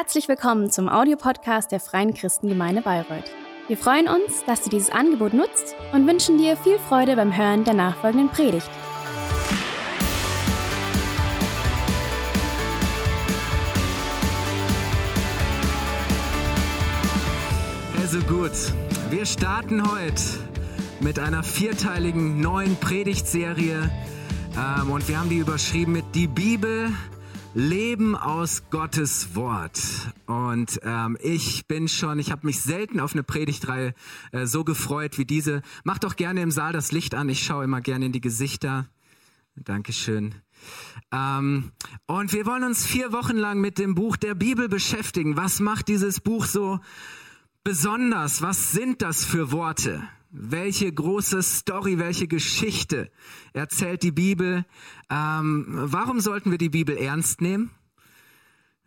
Herzlich willkommen zum Audiopodcast der Freien Christengemeinde Bayreuth. Wir freuen uns, dass du dieses Angebot nutzt und wünschen dir viel Freude beim Hören der nachfolgenden Predigt. Also gut, wir starten heute mit einer vierteiligen neuen Predigtserie ähm, und wir haben die überschrieben mit Die Bibel Leben aus Gottes Wort. Und ähm, ich bin schon, ich habe mich selten auf eine Predigtreihe äh, so gefreut wie diese. Macht doch gerne im Saal das Licht an. Ich schaue immer gerne in die Gesichter. Dankeschön. Ähm, und wir wollen uns vier Wochen lang mit dem Buch der Bibel beschäftigen. Was macht dieses Buch so besonders? Was sind das für Worte? Welche große Story, welche Geschichte erzählt die Bibel? Ähm, warum sollten wir die Bibel ernst nehmen?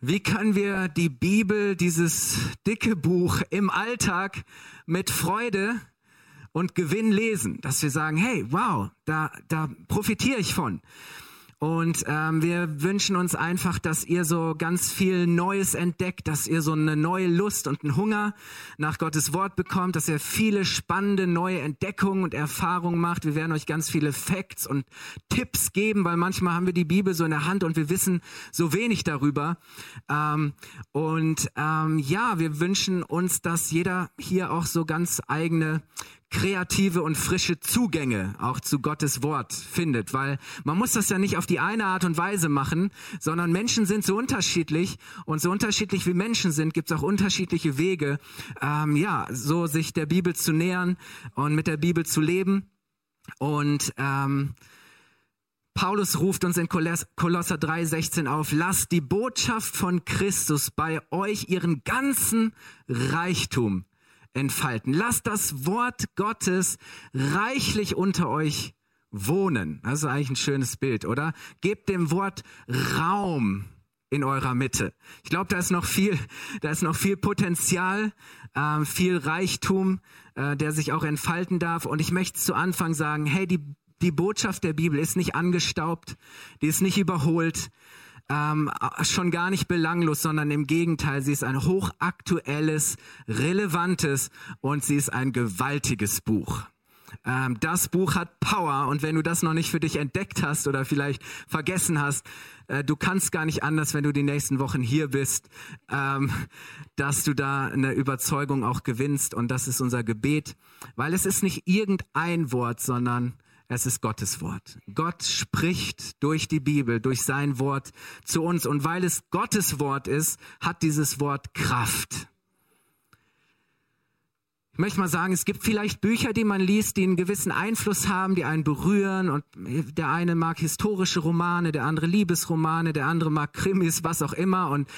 Wie können wir die Bibel, dieses dicke Buch im Alltag mit Freude und Gewinn lesen? Dass wir sagen, hey, wow, da, da profitiere ich von. Und ähm, wir wünschen uns einfach, dass ihr so ganz viel Neues entdeckt, dass ihr so eine neue Lust und einen Hunger nach Gottes Wort bekommt, dass ihr viele spannende neue Entdeckungen und Erfahrungen macht. Wir werden euch ganz viele Facts und Tipps geben, weil manchmal haben wir die Bibel so in der Hand und wir wissen so wenig darüber. Ähm, und ähm, ja, wir wünschen uns, dass jeder hier auch so ganz eigene kreative und frische Zugänge auch zu Gottes Wort findet, weil man muss das ja nicht auf die eine Art und Weise machen, sondern Menschen sind so unterschiedlich und so unterschiedlich wie Menschen sind, gibt es auch unterschiedliche Wege, ähm, ja, so sich der Bibel zu nähern und mit der Bibel zu leben. Und ähm, Paulus ruft uns in Kolosser 3,16 auf, lasst die Botschaft von Christus bei euch ihren ganzen Reichtum entfalten. Lasst das Wort Gottes reichlich unter euch wohnen. Das ist eigentlich ein schönes Bild, oder? Gebt dem Wort Raum in eurer Mitte. Ich glaube, da ist noch viel, da ist noch viel Potenzial, äh, viel Reichtum, äh, der sich auch entfalten darf. Und ich möchte zu Anfang sagen, hey, die, die Botschaft der Bibel ist nicht angestaubt, die ist nicht überholt, ähm, schon gar nicht belanglos, sondern im Gegenteil, sie ist ein hochaktuelles, relevantes und sie ist ein gewaltiges Buch. Ähm, das Buch hat Power und wenn du das noch nicht für dich entdeckt hast oder vielleicht vergessen hast, äh, du kannst gar nicht anders, wenn du die nächsten Wochen hier bist, ähm, dass du da eine Überzeugung auch gewinnst und das ist unser Gebet, weil es ist nicht irgendein Wort, sondern es ist Gottes Wort. Gott spricht durch die Bibel, durch sein Wort zu uns. Und weil es Gottes Wort ist, hat dieses Wort Kraft. Ich möchte mal sagen, es gibt vielleicht Bücher, die man liest, die einen gewissen Einfluss haben, die einen berühren. Und der eine mag historische Romane, der andere Liebesromane, der andere mag Krimis, was auch immer. Und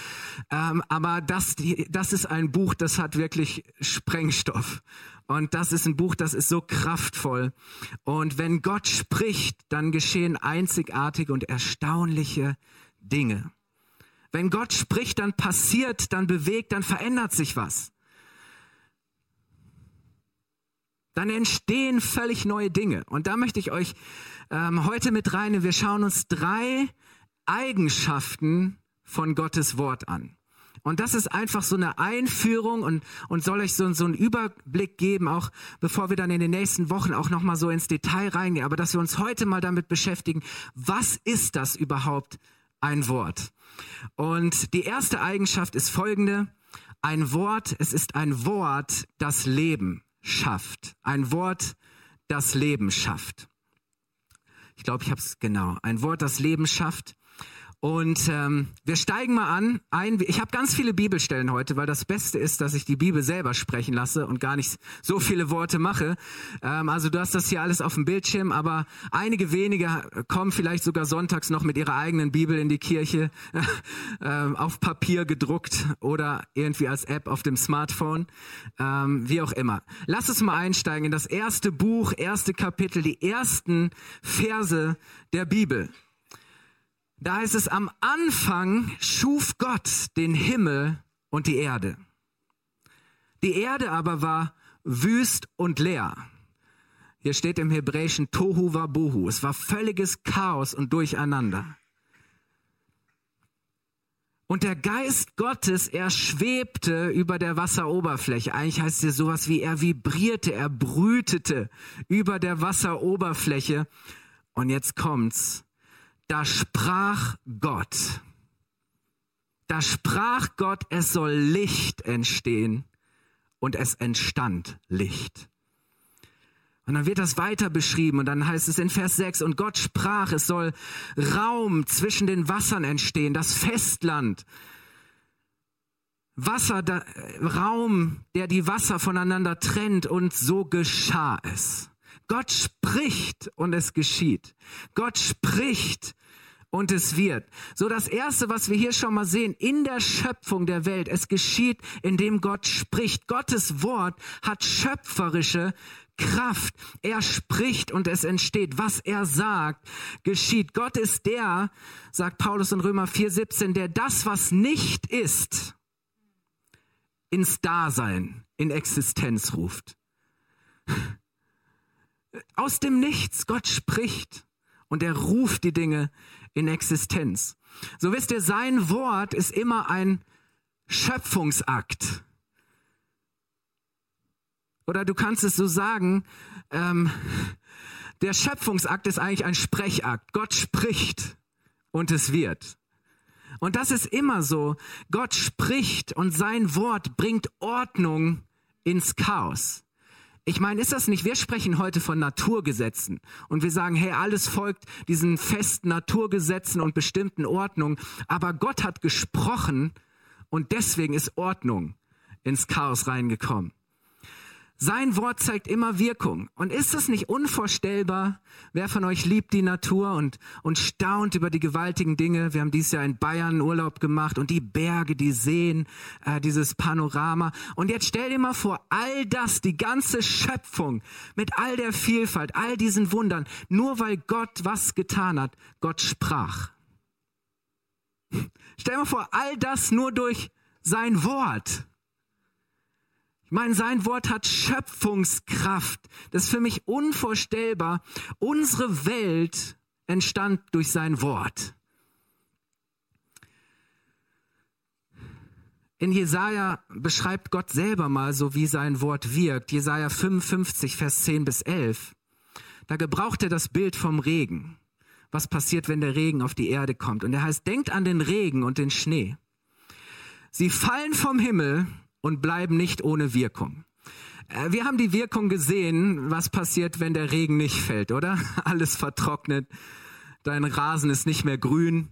ähm, aber das, das ist ein Buch, das hat wirklich Sprengstoff. Und das ist ein Buch, das ist so kraftvoll. Und wenn Gott spricht, dann geschehen einzigartige und erstaunliche Dinge. Wenn Gott spricht, dann passiert, dann bewegt, dann verändert sich was. Dann entstehen völlig neue Dinge. Und da möchte ich euch ähm, heute mit rein. Wir schauen uns drei Eigenschaften von Gottes Wort an. Und das ist einfach so eine Einführung und, und soll euch so, so einen Überblick geben, auch bevor wir dann in den nächsten Wochen auch nochmal so ins Detail reingehen. Aber dass wir uns heute mal damit beschäftigen, was ist das überhaupt ein Wort? Und die erste Eigenschaft ist folgende. Ein Wort, es ist ein Wort, das Leben schafft. Ein Wort, das Leben schafft. Ich glaube, ich habe es genau. Ein Wort, das Leben schafft. Und ähm, wir steigen mal an. Ein, ich habe ganz viele Bibelstellen heute, weil das Beste ist, dass ich die Bibel selber sprechen lasse und gar nicht so viele Worte mache. Ähm, also du hast das hier alles auf dem Bildschirm, aber einige wenige kommen vielleicht sogar sonntags noch mit ihrer eigenen Bibel in die Kirche, äh, auf Papier gedruckt oder irgendwie als App auf dem Smartphone, ähm, wie auch immer. Lass uns mal einsteigen in das erste Buch, erste Kapitel, die ersten Verse der Bibel. Da heißt es, am Anfang schuf Gott den Himmel und die Erde. Die Erde aber war wüst und leer. Hier steht im Hebräischen Tohu Wabohu. Es war völliges Chaos und Durcheinander. Und der Geist Gottes, er schwebte über der Wasseroberfläche. Eigentlich heißt es hier sowas wie er vibrierte, er brütete über der Wasseroberfläche. Und jetzt kommt's. Da sprach Gott. Da sprach Gott, es soll Licht entstehen. Und es entstand Licht. Und dann wird das weiter beschrieben und dann heißt es in Vers 6, und Gott sprach, es soll Raum zwischen den Wassern entstehen, das Festland. Wasser, da, Raum, der die Wasser voneinander trennt und so geschah es. Gott spricht und es geschieht. Gott spricht und es wird. So das erste, was wir hier schon mal sehen, in der Schöpfung der Welt, es geschieht, indem Gott spricht. Gottes Wort hat schöpferische Kraft. Er spricht und es entsteht. Was er sagt, geschieht. Gott ist der, sagt Paulus in Römer 4,17, der das, was nicht ist, ins Dasein, in Existenz ruft. Aus dem Nichts, Gott spricht und er ruft die Dinge in Existenz. So wisst ihr, sein Wort ist immer ein Schöpfungsakt. Oder du kannst es so sagen, ähm, der Schöpfungsakt ist eigentlich ein Sprechakt. Gott spricht und es wird. Und das ist immer so. Gott spricht und sein Wort bringt Ordnung ins Chaos. Ich meine, ist das nicht, wir sprechen heute von Naturgesetzen und wir sagen, hey, alles folgt diesen festen Naturgesetzen und bestimmten Ordnungen, aber Gott hat gesprochen und deswegen ist Ordnung ins Chaos reingekommen. Sein Wort zeigt immer Wirkung. Und ist es nicht unvorstellbar? Wer von euch liebt die Natur und, und staunt über die gewaltigen Dinge? Wir haben dieses Jahr in Bayern Urlaub gemacht und die Berge, die Seen, äh, dieses Panorama. Und jetzt stell dir mal vor, all das, die ganze Schöpfung mit all der Vielfalt, all diesen Wundern, nur weil Gott was getan hat, Gott sprach. Stell dir mal vor, all das nur durch sein Wort meine, sein Wort hat Schöpfungskraft. Das ist für mich unvorstellbar. Unsere Welt entstand durch sein Wort. In Jesaja beschreibt Gott selber mal so, wie sein Wort wirkt. Jesaja 55, Vers 10 bis 11. Da gebraucht er das Bild vom Regen. Was passiert, wenn der Regen auf die Erde kommt? Und er heißt, denkt an den Regen und den Schnee. Sie fallen vom Himmel und bleiben nicht ohne Wirkung. Äh, wir haben die Wirkung gesehen, was passiert, wenn der Regen nicht fällt, oder? Alles vertrocknet, dein Rasen ist nicht mehr grün,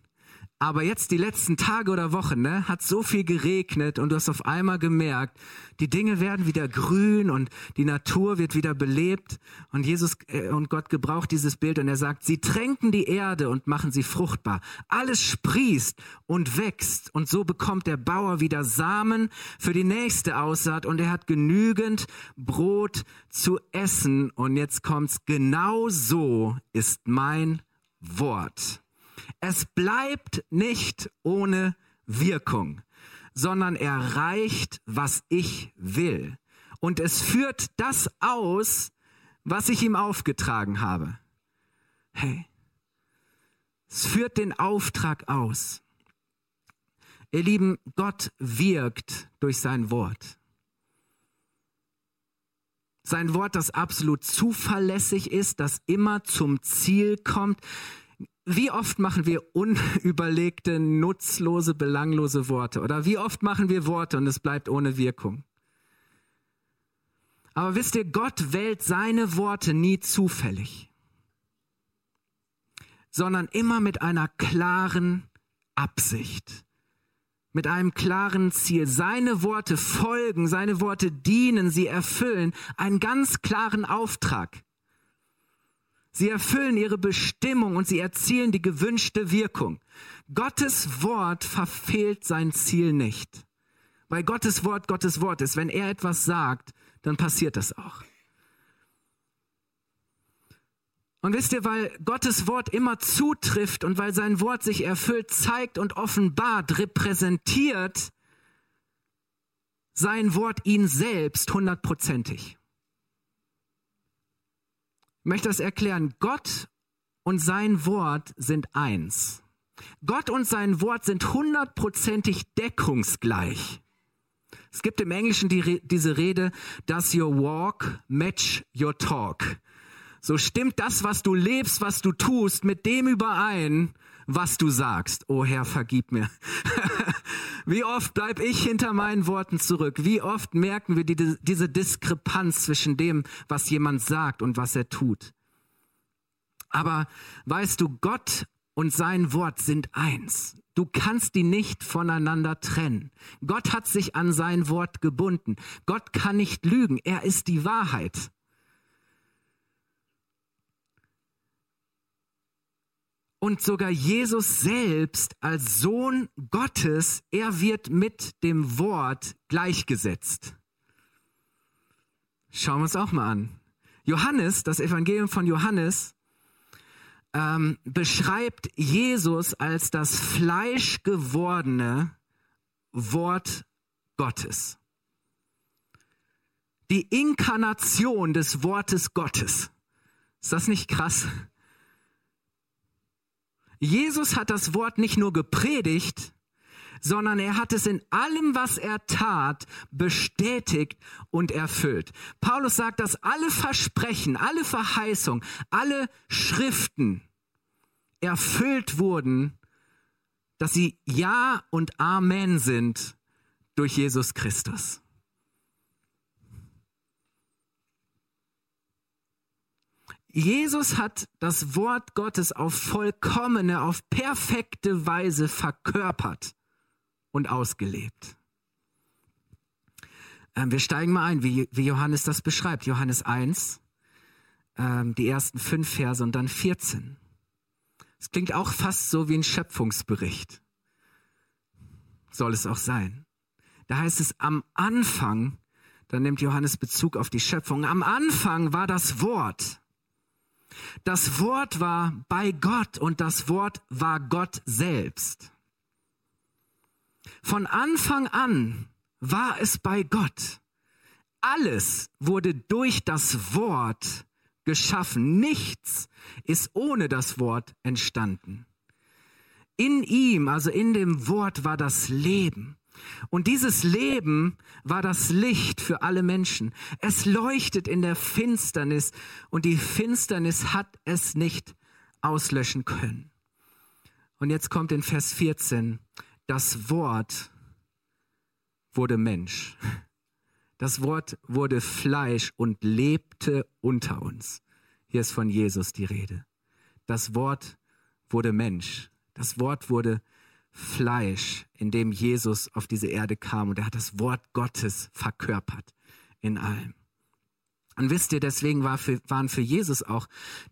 aber jetzt die letzten Tage oder Wochen, ne, hat so viel geregnet und du hast auf einmal gemerkt, die Dinge werden wieder grün und die Natur wird wieder belebt und Jesus äh, und Gott gebraucht dieses Bild und er sagt, sie tränken die Erde und machen sie fruchtbar. Alles sprießt und wächst und so bekommt der Bauer wieder Samen für die nächste Aussaat und er hat genügend Brot zu essen und jetzt kommt's, genau so ist mein Wort. Es bleibt nicht ohne Wirkung, sondern erreicht, was ich will. Und es führt das aus, was ich ihm aufgetragen habe. Hey, es führt den Auftrag aus. Ihr Lieben, Gott wirkt durch sein Wort. Sein Wort, das absolut zuverlässig ist, das immer zum Ziel kommt, wie oft machen wir unüberlegte, nutzlose, belanglose Worte? Oder wie oft machen wir Worte und es bleibt ohne Wirkung? Aber wisst ihr, Gott wählt seine Worte nie zufällig, sondern immer mit einer klaren Absicht, mit einem klaren Ziel. Seine Worte folgen, seine Worte dienen, sie erfüllen einen ganz klaren Auftrag. Sie erfüllen ihre Bestimmung und sie erzielen die gewünschte Wirkung. Gottes Wort verfehlt sein Ziel nicht. Weil Gottes Wort Gottes Wort ist. Wenn er etwas sagt, dann passiert das auch. Und wisst ihr, weil Gottes Wort immer zutrifft und weil sein Wort sich erfüllt, zeigt und offenbart, repräsentiert sein Wort ihn selbst hundertprozentig. Möchte das erklären. Gott und sein Wort sind eins. Gott und sein Wort sind hundertprozentig deckungsgleich. Es gibt im Englischen die, diese Rede, does your walk match your talk? So stimmt das, was du lebst, was du tust, mit dem überein, was du sagst. Oh Herr, vergib mir. Wie oft bleib ich hinter meinen Worten zurück? Wie oft merken wir die, diese Diskrepanz zwischen dem, was jemand sagt und was er tut? Aber weißt du, Gott und sein Wort sind eins. Du kannst die nicht voneinander trennen. Gott hat sich an sein Wort gebunden. Gott kann nicht lügen. Er ist die Wahrheit. Und sogar Jesus selbst als Sohn Gottes, er wird mit dem Wort gleichgesetzt. Schauen wir uns auch mal an. Johannes, das Evangelium von Johannes, ähm, beschreibt Jesus als das fleischgewordene Wort Gottes. Die Inkarnation des Wortes Gottes. Ist das nicht krass? Jesus hat das Wort nicht nur gepredigt, sondern er hat es in allem, was er tat, bestätigt und erfüllt. Paulus sagt, dass alle Versprechen, alle Verheißungen, alle Schriften erfüllt wurden, dass sie Ja und Amen sind durch Jesus Christus. Jesus hat das Wort Gottes auf vollkommene, auf perfekte Weise verkörpert und ausgelebt. Ähm, wir steigen mal ein, wie, wie, Johannes das beschreibt. Johannes 1, ähm, die ersten fünf Verse und dann 14. Es klingt auch fast so wie ein Schöpfungsbericht. Soll es auch sein. Da heißt es am Anfang, da nimmt Johannes Bezug auf die Schöpfung, am Anfang war das Wort. Das Wort war bei Gott und das Wort war Gott selbst. Von Anfang an war es bei Gott. Alles wurde durch das Wort geschaffen. Nichts ist ohne das Wort entstanden. In ihm, also in dem Wort, war das Leben. Und dieses Leben war das Licht für alle Menschen. Es leuchtet in der Finsternis und die Finsternis hat es nicht auslöschen können. Und jetzt kommt in Vers 14, das Wort wurde Mensch. Das Wort wurde Fleisch und lebte unter uns. Hier ist von Jesus die Rede. Das Wort wurde Mensch. Das Wort wurde Mensch. Fleisch, in dem Jesus auf diese Erde kam und er hat das Wort Gottes verkörpert in allem. Und wisst ihr, deswegen war für, waren für Jesus auch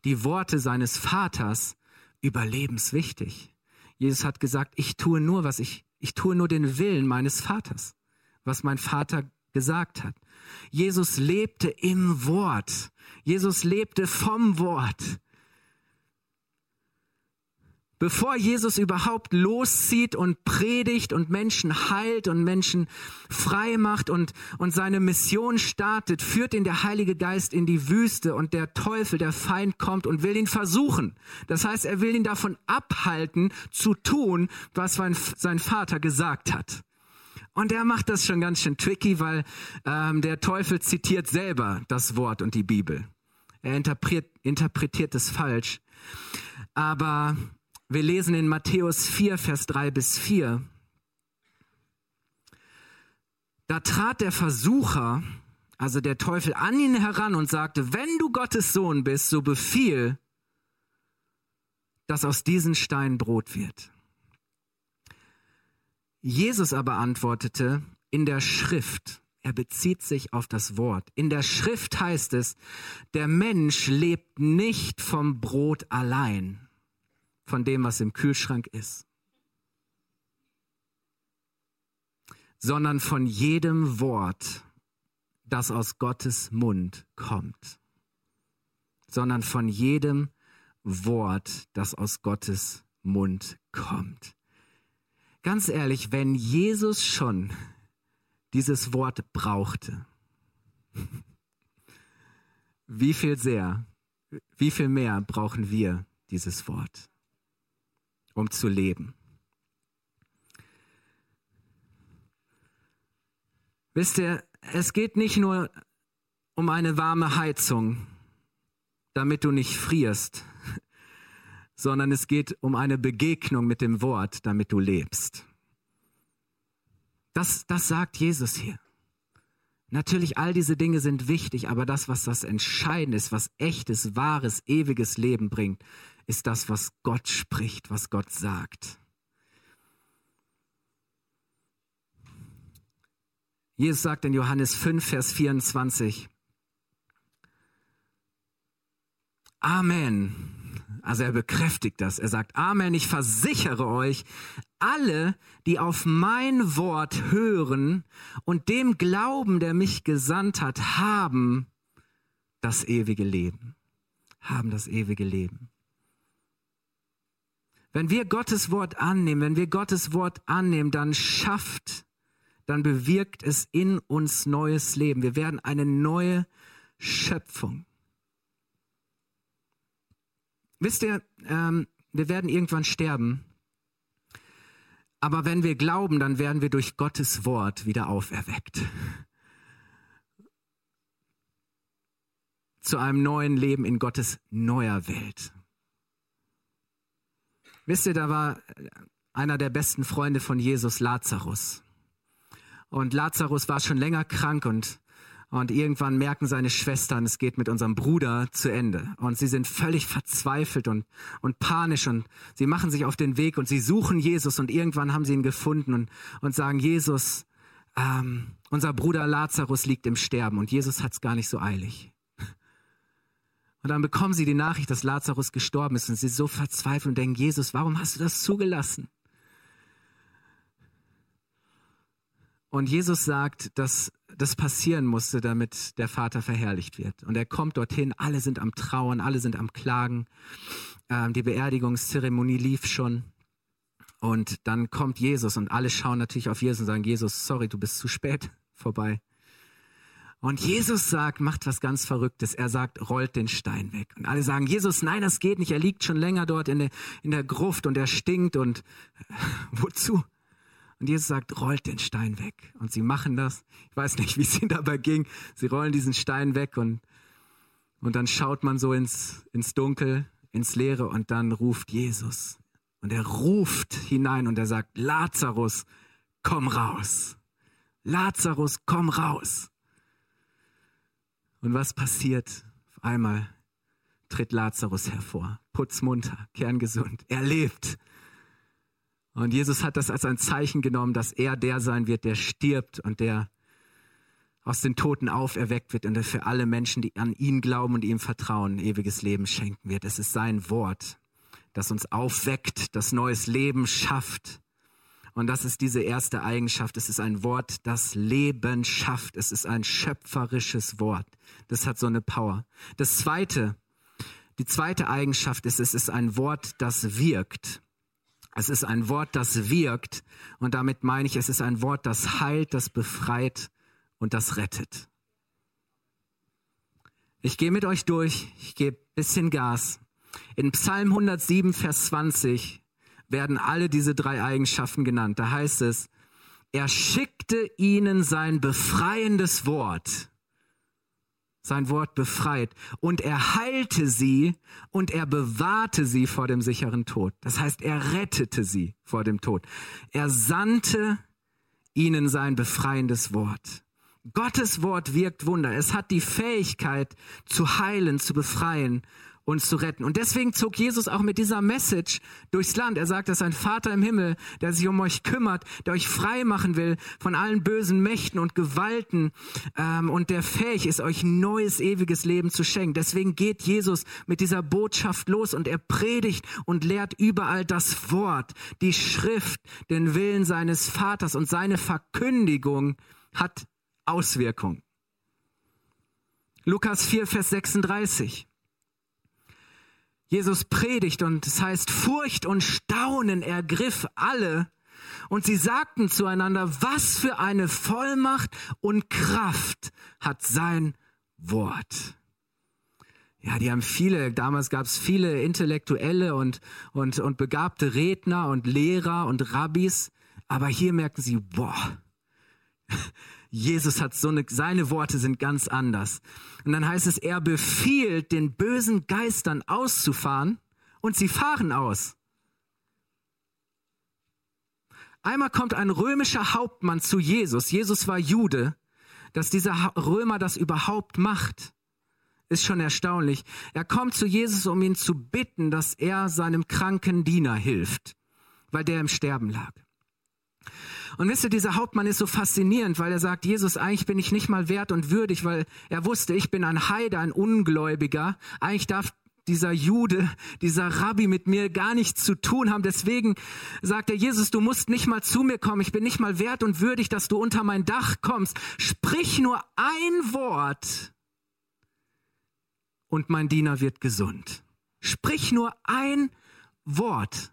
die Worte seines Vaters überlebenswichtig. Jesus hat gesagt, ich tue nur, was ich, ich tue nur den Willen meines Vaters, was mein Vater gesagt hat. Jesus lebte im Wort. Jesus lebte vom Wort. Bevor Jesus überhaupt loszieht und predigt und Menschen heilt und Menschen frei macht und, und seine Mission startet, führt ihn der Heilige Geist in die Wüste und der Teufel, der Feind kommt und will ihn versuchen. Das heißt, er will ihn davon abhalten, zu tun, was sein Vater gesagt hat. Und er macht das schon ganz schön tricky, weil ähm, der Teufel zitiert selber das Wort und die Bibel. Er interpretiert, interpretiert es falsch. Aber wir lesen in Matthäus 4, Vers 3 bis 4. Da trat der Versucher, also der Teufel, an ihn heran und sagte, wenn du Gottes Sohn bist, so befiehl, dass aus diesen Steinen Brot wird. Jesus aber antwortete, in der Schrift, er bezieht sich auf das Wort, in der Schrift heißt es, der Mensch lebt nicht vom Brot allein, von dem, was im Kühlschrank ist, sondern von jedem Wort, das aus Gottes Mund kommt, sondern von jedem Wort, das aus Gottes Mund kommt. Ganz ehrlich, wenn Jesus schon dieses Wort brauchte, wie viel sehr, wie viel mehr brauchen wir dieses Wort? Um zu leben. Wisst ihr, es geht nicht nur um eine warme Heizung, damit du nicht frierst, sondern es geht um eine Begegnung mit dem Wort, damit du lebst. Das, das sagt Jesus hier. Natürlich, all diese Dinge sind wichtig, aber das, was das Entscheidende ist, was echtes, wahres, ewiges Leben bringt, ist das, was Gott spricht, was Gott sagt. Jesus sagt in Johannes 5, Vers 24, Amen. Also er bekräftigt das. Er sagt, Amen, ich versichere euch, alle, die auf mein Wort hören und dem glauben, der mich gesandt hat, haben das ewige Leben. Haben das ewige Leben. Wenn wir Gottes Wort annehmen, wenn wir Gottes Wort annehmen, dann schafft dann bewirkt es in uns neues Leben. Wir werden eine neue Schöpfung. Wisst ihr, ähm, wir werden irgendwann sterben. Aber wenn wir glauben, dann werden wir durch Gottes Wort wieder auferweckt. Zu einem neuen Leben in Gottes neuer Welt. Wisst ihr, da war einer der besten Freunde von Jesus, Lazarus. Und Lazarus war schon länger krank und, und irgendwann merken seine Schwestern, es geht mit unserem Bruder zu Ende. Und sie sind völlig verzweifelt und, und panisch und sie machen sich auf den Weg und sie suchen Jesus und irgendwann haben sie ihn gefunden und, und sagen, Jesus, ähm, unser Bruder Lazarus liegt im Sterben und Jesus hat es gar nicht so eilig. Und dann bekommen sie die Nachricht, dass Lazarus gestorben ist und sie so verzweifeln und denken, Jesus, warum hast du das zugelassen? Und Jesus sagt, dass das passieren musste, damit der Vater verherrlicht wird. Und er kommt dorthin, alle sind am Trauern, alle sind am Klagen. Ähm, die Beerdigungszeremonie lief schon. Und dann kommt Jesus und alle schauen natürlich auf Jesus und sagen, Jesus, sorry, du bist zu spät vorbei. Und Jesus sagt, macht was ganz Verrücktes. Er sagt, rollt den Stein weg. Und alle sagen, Jesus, nein, das geht nicht. Er liegt schon länger dort in der, in der Gruft und er stinkt und wozu? Und Jesus sagt, rollt den Stein weg. Und sie machen das. Ich weiß nicht, wie es ihnen dabei ging. Sie rollen diesen Stein weg und, und dann schaut man so ins, ins Dunkel, ins Leere und dann ruft Jesus. Und er ruft hinein und er sagt, Lazarus, komm raus. Lazarus, komm raus. Und was passiert? Auf einmal tritt Lazarus hervor, putzmunter, kerngesund. Er lebt. Und Jesus hat das als ein Zeichen genommen, dass er der sein wird, der stirbt und der aus den Toten auferweckt wird und der für alle Menschen, die an ihn glauben und ihm vertrauen, ewiges Leben schenken wird. Es ist sein Wort, das uns aufweckt, das neues Leben schafft. Und das ist diese erste Eigenschaft. Es ist ein Wort, das Leben schafft. Es ist ein schöpferisches Wort. Das hat so eine Power. Das zweite, die zweite Eigenschaft ist, es ist ein Wort, das wirkt. Es ist ein Wort, das wirkt. Und damit meine ich, es ist ein Wort, das heilt, das befreit und das rettet. Ich gehe mit euch durch. Ich gebe bisschen Gas. In Psalm 107, Vers 20 werden alle diese drei Eigenschaften genannt. Da heißt es, er schickte ihnen sein befreiendes Wort sein Wort befreit und er heilte sie und er bewahrte sie vor dem sicheren Tod. Das heißt, er rettete sie vor dem Tod. Er sandte ihnen sein befreiendes Wort. Gottes Wort wirkt Wunder. Es hat die Fähigkeit zu heilen, zu befreien uns zu retten. Und deswegen zog Jesus auch mit dieser Message durchs Land. Er sagt, dass ein Vater im Himmel, der sich um euch kümmert, der euch frei machen will von allen bösen Mächten und Gewalten ähm, und der fähig ist, euch neues, ewiges Leben zu schenken. Deswegen geht Jesus mit dieser Botschaft los und er predigt und lehrt überall das Wort, die Schrift, den Willen seines Vaters und seine Verkündigung hat Auswirkungen. Lukas 4, Vers 36. Jesus predigt und es heißt, Furcht und Staunen ergriff alle und sie sagten zueinander, was für eine Vollmacht und Kraft hat sein Wort. Ja, die haben viele, damals gab es viele intellektuelle und, und, und begabte Redner und Lehrer und Rabbis. Aber hier merken sie, boah, Jesus hat so eine, seine Worte sind ganz anders. Und dann heißt es, er befiehlt den bösen Geistern auszufahren und sie fahren aus. Einmal kommt ein römischer Hauptmann zu Jesus. Jesus war Jude. Dass dieser Römer das überhaupt macht, ist schon erstaunlich. Er kommt zu Jesus, um ihn zu bitten, dass er seinem kranken Diener hilft, weil der im Sterben lag. Und wisst ihr, dieser Hauptmann ist so faszinierend, weil er sagt, Jesus, eigentlich bin ich nicht mal wert und würdig, weil er wusste, ich bin ein Heide, ein Ungläubiger. Eigentlich darf dieser Jude, dieser Rabbi mit mir gar nichts zu tun haben. Deswegen sagt er, Jesus, du musst nicht mal zu mir kommen. Ich bin nicht mal wert und würdig, dass du unter mein Dach kommst. Sprich nur ein Wort und mein Diener wird gesund. Sprich nur ein Wort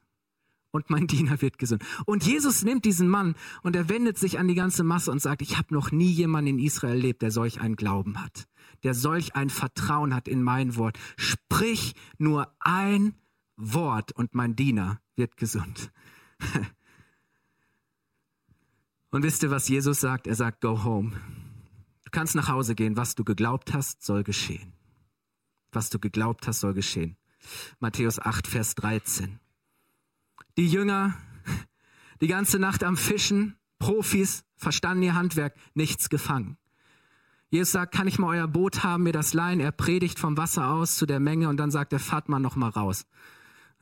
und mein Diener wird gesund. Und Jesus nimmt diesen Mann und er wendet sich an die ganze Masse und sagt, ich habe noch nie jemanden in Israel erlebt, der solch einen Glauben hat, der solch ein Vertrauen hat in mein Wort. Sprich nur ein Wort und mein Diener wird gesund. Und wisst ihr, was Jesus sagt? Er sagt, go home. Du kannst nach Hause gehen. Was du geglaubt hast, soll geschehen. Was du geglaubt hast, soll geschehen. Matthäus 8, Vers 13. Die Jünger, die ganze Nacht am Fischen, Profis, verstanden ihr Handwerk, nichts gefangen. Jesus sagt, kann ich mal euer Boot haben, mir das leihen? Er predigt vom Wasser aus zu der Menge und dann sagt er, fahrt mal noch mal raus.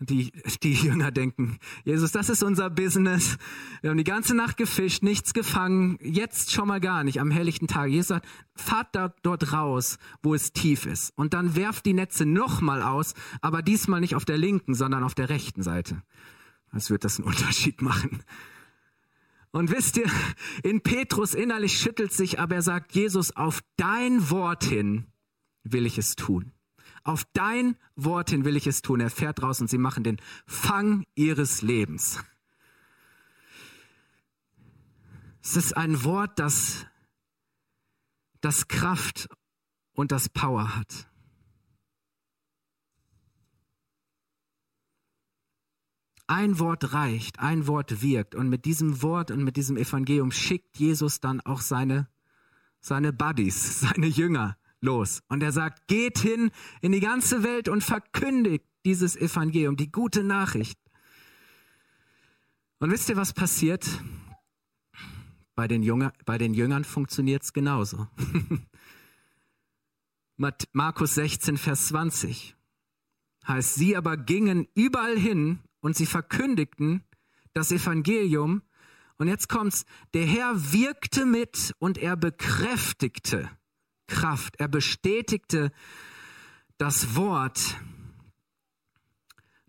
Und die, die Jünger denken, Jesus, das ist unser Business. Wir haben die ganze Nacht gefischt, nichts gefangen, jetzt schon mal gar nicht am helllichten Tag. Jesus sagt, fahrt da, dort raus, wo es tief ist. Und dann werft die Netze noch mal aus, aber diesmal nicht auf der linken, sondern auf der rechten Seite. Als wird das einen Unterschied machen. Und wisst ihr, in Petrus innerlich schüttelt sich, aber er sagt, Jesus, auf dein Wort hin will ich es tun. Auf dein Wort hin will ich es tun. Er fährt raus und sie machen den Fang ihres Lebens. Es ist ein Wort, das, das Kraft und das Power hat. Ein Wort reicht, ein Wort wirkt. Und mit diesem Wort und mit diesem Evangelium schickt Jesus dann auch seine, seine Buddies, seine Jünger los. Und er sagt, geht hin in die ganze Welt und verkündigt dieses Evangelium, die gute Nachricht. Und wisst ihr, was passiert? Bei den, Jünger, bei den Jüngern funktioniert es genauso. Markus 16, Vers 20 heißt, sie aber gingen überall hin und sie verkündigten das Evangelium. Und jetzt kommt's, der Herr wirkte mit und er bekräftigte Kraft, er bestätigte das Wort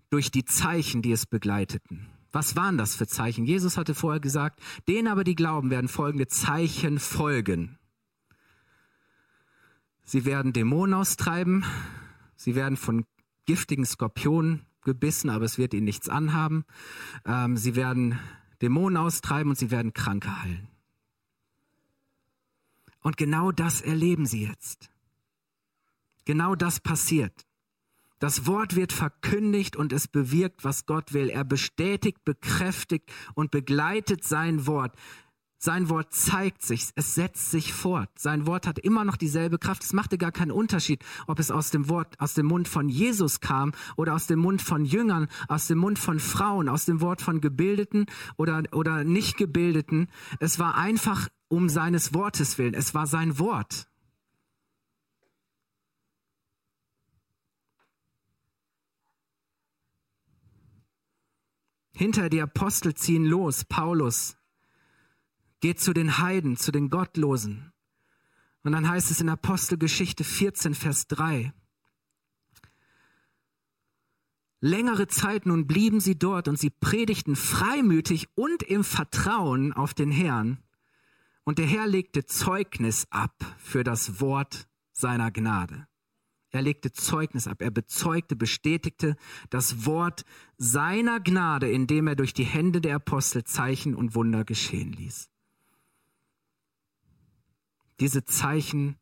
durch die Zeichen, die es begleiteten. Was waren das für Zeichen? Jesus hatte vorher gesagt, denen aber, die glauben, werden folgende Zeichen folgen. Sie werden Dämonen austreiben, sie werden von giftigen Skorpionen gebissen, aber es wird ihnen nichts anhaben. Ähm, sie werden Dämonen austreiben und sie werden Kranke heilen. Und genau das erleben sie jetzt. Genau das passiert. Das Wort wird verkündigt und es bewirkt, was Gott will. Er bestätigt, bekräftigt und begleitet sein Wort. Sein Wort zeigt sich, es setzt sich fort. Sein Wort hat immer noch dieselbe Kraft. Es machte gar keinen Unterschied, ob es aus dem Wort, aus dem Mund von Jesus kam oder aus dem Mund von Jüngern, aus dem Mund von Frauen, aus dem Wort von Gebildeten oder, oder nicht Gebildeten. Es war einfach um seines Wortes willen. Es war sein Wort. Hinter die Apostel ziehen los, Paulus, geht zu den Heiden, zu den Gottlosen. Und dann heißt es in Apostelgeschichte 14, Vers 3. Längere Zeit nun blieben sie dort und sie predigten freimütig und im Vertrauen auf den Herrn. Und der Herr legte Zeugnis ab für das Wort seiner Gnade. Er legte Zeugnis ab. Er bezeugte, bestätigte das Wort seiner Gnade, indem er durch die Hände der Apostel Zeichen und Wunder geschehen ließ. Diese Zeichen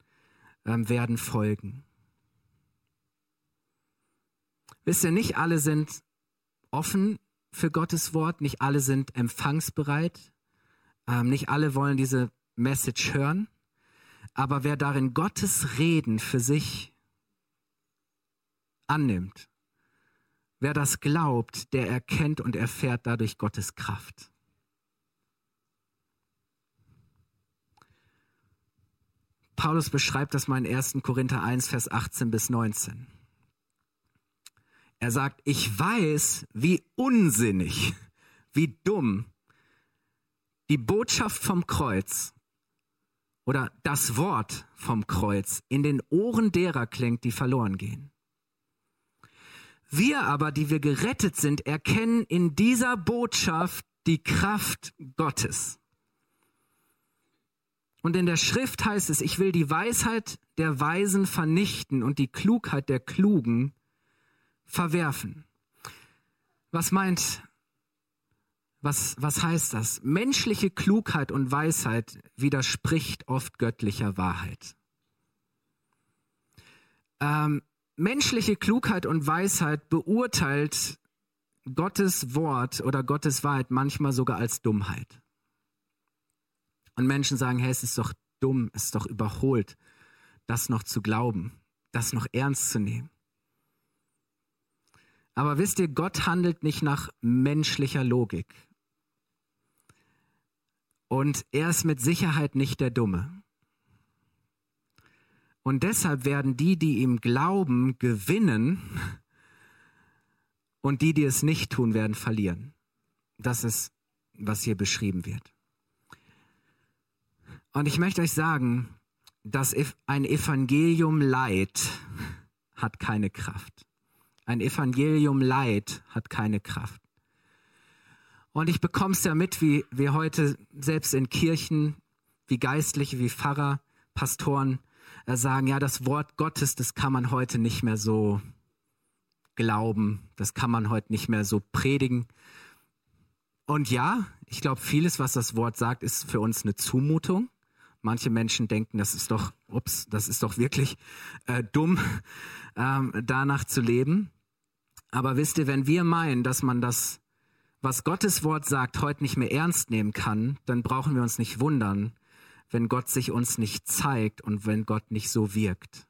ähm, werden folgen. Wisst ihr, nicht alle sind offen für Gottes Wort, nicht alle sind empfangsbereit, ähm, nicht alle wollen diese Message hören, aber wer darin Gottes Reden für sich annimmt, wer das glaubt, der erkennt und erfährt dadurch Gottes Kraft. Paulus beschreibt das mal in 1. Korinther 1, Vers 18 bis 19. Er sagt, ich weiß, wie unsinnig, wie dumm die Botschaft vom Kreuz oder das Wort vom Kreuz in den Ohren derer klingt, die verloren gehen. Wir aber, die wir gerettet sind, erkennen in dieser Botschaft die Kraft Gottes. Und in der Schrift heißt es, ich will die Weisheit der Weisen vernichten und die Klugheit der Klugen verwerfen. Was meint, was, was heißt das? Menschliche Klugheit und Weisheit widerspricht oft göttlicher Wahrheit. Ähm, menschliche Klugheit und Weisheit beurteilt Gottes Wort oder Gottes Wahrheit manchmal sogar als Dummheit. Und Menschen sagen, hey, es ist doch dumm, es ist doch überholt, das noch zu glauben, das noch ernst zu nehmen. Aber wisst ihr, Gott handelt nicht nach menschlicher Logik. Und er ist mit Sicherheit nicht der Dumme. Und deshalb werden die, die ihm glauben, gewinnen und die, die es nicht tun, werden verlieren. Das ist, was hier beschrieben wird. Und ich möchte euch sagen, dass ein Evangelium Leid hat keine Kraft. Ein Evangelium Leid hat keine Kraft. Und ich bekomme es ja mit, wie wir heute selbst in Kirchen, wie Geistliche, wie Pfarrer, Pastoren äh, sagen, ja, das Wort Gottes, das kann man heute nicht mehr so glauben, das kann man heute nicht mehr so predigen. Und ja, ich glaube, vieles, was das Wort sagt, ist für uns eine Zumutung. Manche Menschen denken, das ist doch, ups, das ist doch wirklich äh, dumm, ähm, danach zu leben. Aber wisst ihr, wenn wir meinen, dass man das, was Gottes Wort sagt, heute nicht mehr ernst nehmen kann, dann brauchen wir uns nicht wundern, wenn Gott sich uns nicht zeigt und wenn Gott nicht so wirkt,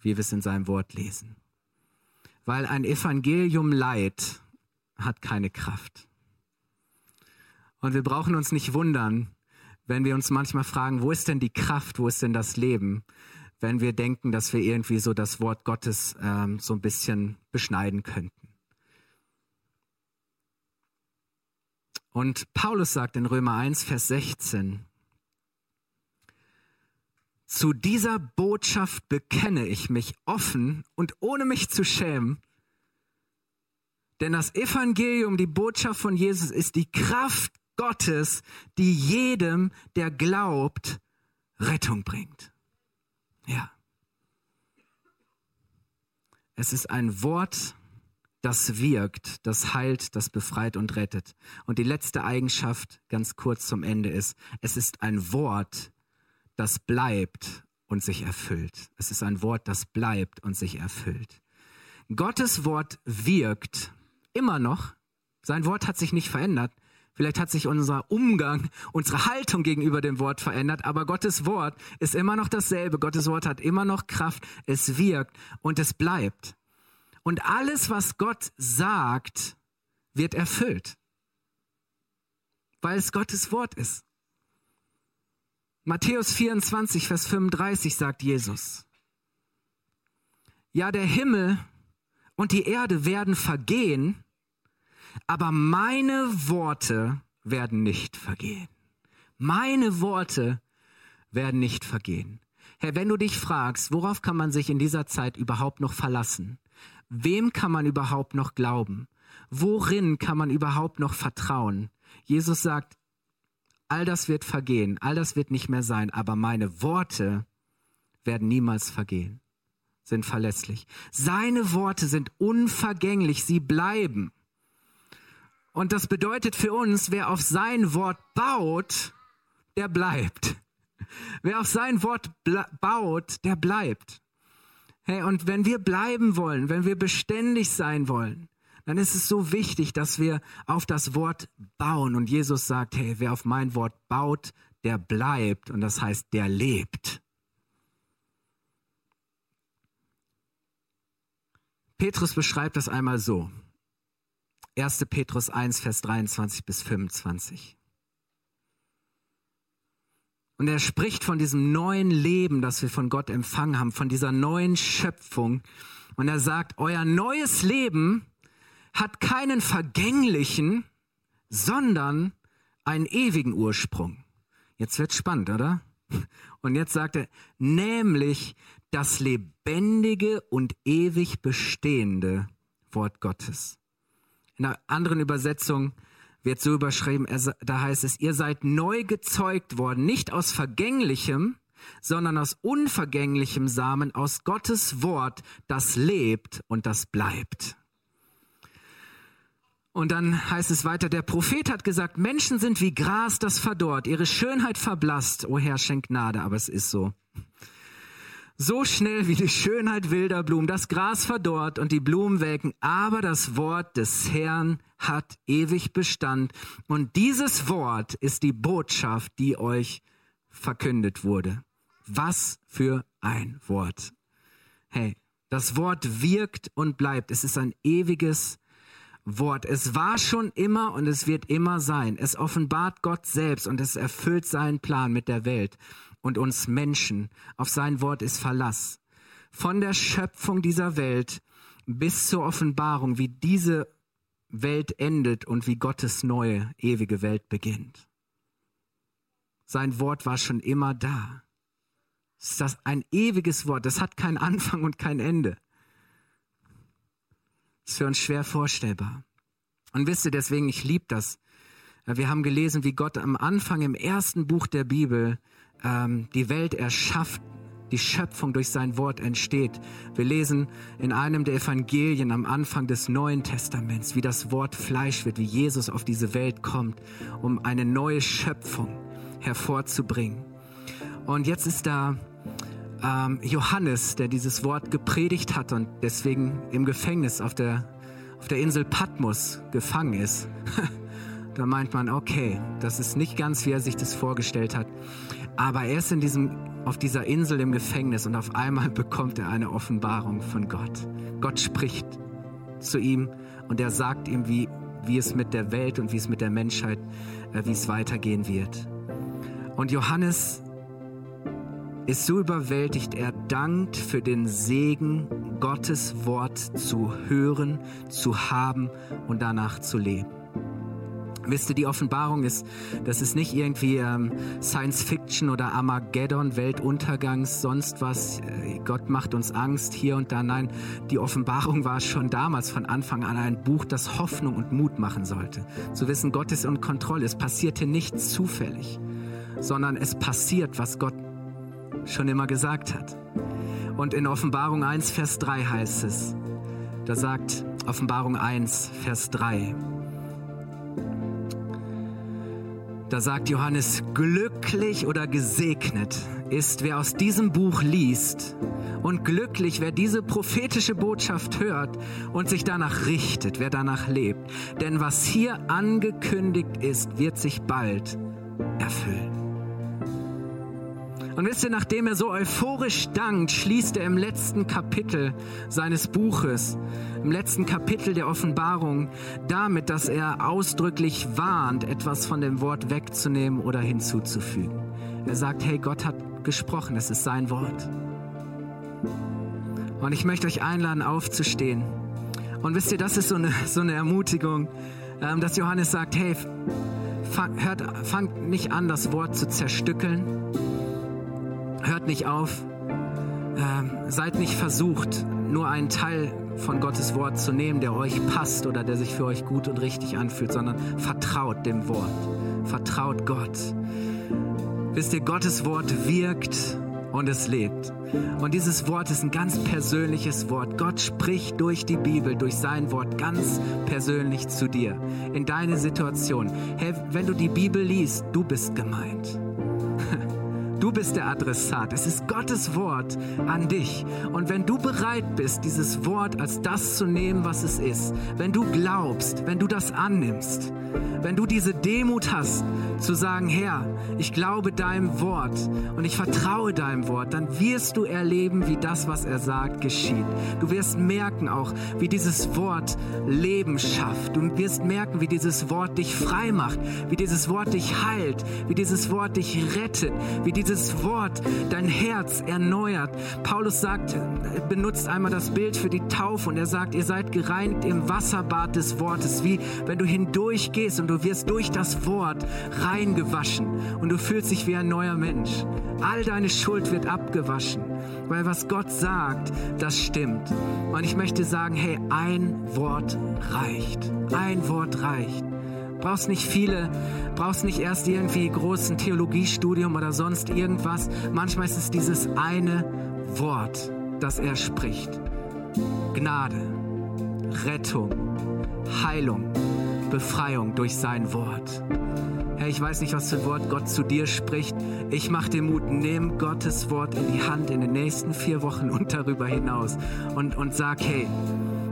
wie wir es in seinem Wort lesen. Weil ein Evangelium Leid hat keine Kraft. Und wir brauchen uns nicht wundern, wenn wir uns manchmal fragen, wo ist denn die Kraft, wo ist denn das Leben, wenn wir denken, dass wir irgendwie so das Wort Gottes ähm, so ein bisschen beschneiden könnten. Und Paulus sagt in Römer 1, Vers 16, zu dieser Botschaft bekenne ich mich offen und ohne mich zu schämen, denn das Evangelium, die Botschaft von Jesus ist die Kraft Gottes, die jedem, der glaubt, Rettung bringt. Ja. Es ist ein Wort, das wirkt, das heilt, das befreit und rettet. Und die letzte Eigenschaft, ganz kurz zum Ende, ist, es ist ein Wort, das bleibt und sich erfüllt. Es ist ein Wort, das bleibt und sich erfüllt. Gottes Wort wirkt immer noch. Sein Wort hat sich nicht verändert. Vielleicht hat sich unser Umgang, unsere Haltung gegenüber dem Wort verändert, aber Gottes Wort ist immer noch dasselbe. Gottes Wort hat immer noch Kraft, es wirkt und es bleibt. Und alles, was Gott sagt, wird erfüllt, weil es Gottes Wort ist. Matthäus 24, Vers 35 sagt Jesus, ja, der Himmel und die Erde werden vergehen, aber meine Worte werden nicht vergehen. Meine Worte werden nicht vergehen. Herr, wenn du dich fragst, worauf kann man sich in dieser Zeit überhaupt noch verlassen? Wem kann man überhaupt noch glauben? Worin kann man überhaupt noch vertrauen? Jesus sagt, all das wird vergehen, all das wird nicht mehr sein, aber meine Worte werden niemals vergehen, sind verlässlich. Seine Worte sind unvergänglich, sie bleiben. Und das bedeutet für uns, wer auf sein Wort baut, der bleibt. Wer auf sein Wort baut, der bleibt. Hey, und wenn wir bleiben wollen, wenn wir beständig sein wollen, dann ist es so wichtig, dass wir auf das Wort bauen. Und Jesus sagt, hey, wer auf mein Wort baut, der bleibt. Und das heißt, der lebt. Petrus beschreibt das einmal so. 1. Petrus 1, Vers 23 bis 25. Und er spricht von diesem neuen Leben, das wir von Gott empfangen haben, von dieser neuen Schöpfung. Und er sagt, euer neues Leben hat keinen vergänglichen, sondern einen ewigen Ursprung. Jetzt wird spannend, oder? Und jetzt sagt er, nämlich das lebendige und ewig bestehende Wort Gottes. In einer anderen Übersetzung wird so überschrieben, da heißt es, ihr seid neu gezeugt worden, nicht aus vergänglichem, sondern aus unvergänglichem Samen, aus Gottes Wort, das lebt und das bleibt. Und dann heißt es weiter, der Prophet hat gesagt, Menschen sind wie Gras, das verdorrt, ihre Schönheit verblasst. O Herr, schenk Gnade, aber es ist so. So schnell wie die Schönheit wilder Blumen, das Gras verdorrt und die Blumen welken, aber das Wort des Herrn hat ewig Bestand. Und dieses Wort ist die Botschaft, die euch verkündet wurde. Was für ein Wort. Hey, das Wort wirkt und bleibt. Es ist ein ewiges Wort. Es war schon immer und es wird immer sein. Es offenbart Gott selbst und es erfüllt seinen Plan mit der Welt und uns Menschen. Auf sein Wort ist Verlass. Von der Schöpfung dieser Welt bis zur Offenbarung, wie diese Welt endet und wie Gottes neue, ewige Welt beginnt. Sein Wort war schon immer da. Ist das ein ewiges Wort. Das hat keinen Anfang und kein Ende. Ist für uns schwer vorstellbar. Und wisst ihr, deswegen, ich liebe das. Wir haben gelesen, wie Gott am Anfang im ersten Buch der Bibel ähm, die Welt erschafft, die Schöpfung durch sein Wort entsteht. Wir lesen in einem der Evangelien am Anfang des Neuen Testaments, wie das Wort Fleisch wird, wie Jesus auf diese Welt kommt, um eine neue Schöpfung hervorzubringen. Und jetzt ist da ähm, Johannes, der dieses Wort gepredigt hat und deswegen im Gefängnis auf der, auf der Insel Patmos gefangen ist. da meint man, okay, das ist nicht ganz, wie er sich das vorgestellt hat. Aber er ist in diesem, auf dieser Insel im Gefängnis und auf einmal bekommt er eine Offenbarung von Gott. Gott spricht zu ihm und er sagt ihm, wie, wie es mit der Welt und wie es mit der Menschheit, äh, wie es weitergehen wird. Und Johannes ist so überwältigt, er dankt für den Segen, Gottes Wort zu hören, zu haben und danach zu leben. Wisst ihr, die Offenbarung ist, das ist nicht irgendwie ähm, Science Fiction oder Armageddon, Weltuntergangs, sonst was. Äh, Gott macht uns Angst hier und da. Nein, die Offenbarung war schon damals von Anfang an ein Buch, das Hoffnung und Mut machen sollte. Zu wissen, Gott ist in Kontrolle. Es passierte nicht zufällig, sondern es passiert, was Gott schon immer gesagt hat. Und in Offenbarung 1, Vers 3 heißt es, da sagt Offenbarung 1, Vers 3, da sagt Johannes, glücklich oder gesegnet ist, wer aus diesem Buch liest und glücklich, wer diese prophetische Botschaft hört und sich danach richtet, wer danach lebt. Denn was hier angekündigt ist, wird sich bald erfüllen. Und wisst ihr, nachdem er so euphorisch dankt, schließt er im letzten Kapitel seines Buches, im letzten Kapitel der Offenbarung, damit, dass er ausdrücklich warnt, etwas von dem Wort wegzunehmen oder hinzuzufügen. Er sagt, hey, Gott hat gesprochen, es ist sein Wort. Und ich möchte euch einladen, aufzustehen. Und wisst ihr, das ist so eine, so eine Ermutigung, ähm, dass Johannes sagt, hey, fang, fangt nicht an, das Wort zu zerstückeln, Hört nicht auf. Ähm, seid nicht versucht, nur einen Teil von Gottes Wort zu nehmen, der euch passt oder der sich für euch gut und richtig anfühlt, sondern vertraut dem Wort. Vertraut Gott. Wisst ihr, Gottes Wort wirkt und es lebt. Und dieses Wort ist ein ganz persönliches Wort. Gott spricht durch die Bibel, durch sein Wort ganz persönlich zu dir, in deine Situation. Hey, wenn du die Bibel liest, du bist gemeint. Du bist der Adressat. Es ist Gottes Wort an dich. Und wenn du bereit bist, dieses Wort als das zu nehmen, was es ist, wenn du glaubst, wenn du das annimmst, wenn du diese Demut hast, zu sagen, Herr, ich glaube deinem Wort und ich vertraue deinem Wort, dann wirst du erleben, wie das, was er sagt, geschieht. Du wirst merken auch, wie dieses Wort Leben schafft. Du wirst merken, wie dieses Wort dich frei macht, wie dieses Wort dich heilt, wie dieses Wort dich rettet, wie dieses Wort dein Herz erneuert. Paulus sagt, benutzt einmal das Bild für die Taufe und er sagt, ihr seid gereinigt im Wasserbad des Wortes, wie wenn du hindurchgehst und du wirst durch das Wort reingewaschen und du fühlst dich wie ein neuer Mensch. All deine Schuld wird abgewaschen, weil was Gott sagt, das stimmt. Und ich möchte sagen, hey, ein Wort reicht. Ein Wort reicht. Brauchst nicht viele, brauchst nicht erst irgendwie großen Theologiestudium oder sonst irgendwas. Manchmal ist es dieses eine Wort, das er spricht. Gnade, Rettung, Heilung, Befreiung durch sein Wort. Herr, ich weiß nicht, was für ein Wort Gott zu dir spricht. Ich mache dir Mut, nimm Gottes Wort in die Hand in den nächsten vier Wochen und darüber hinaus und, und sag, hey,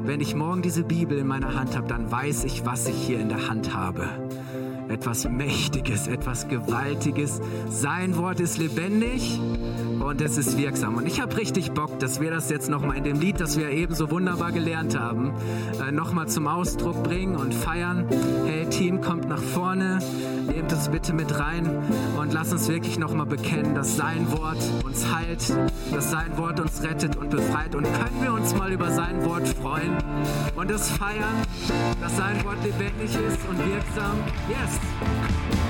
wenn ich morgen diese Bibel in meiner Hand habe, dann weiß ich, was ich hier in der Hand habe. Etwas Mächtiges, etwas Gewaltiges. Sein Wort ist lebendig und es ist wirksam. Und ich habe richtig Bock, dass wir das jetzt nochmal in dem Lied, das wir eben so wunderbar gelernt haben, äh, nochmal zum Ausdruck bringen und feiern. Hey, Team, kommt nach vorne, nehmt es bitte mit rein und lasst uns wirklich nochmal bekennen, dass sein Wort uns heilt, dass sein Wort uns rettet und befreit. Und können wir uns mal über sein Wort freuen und das feiern, dass sein Wort lebendig ist und wirksam? Yes!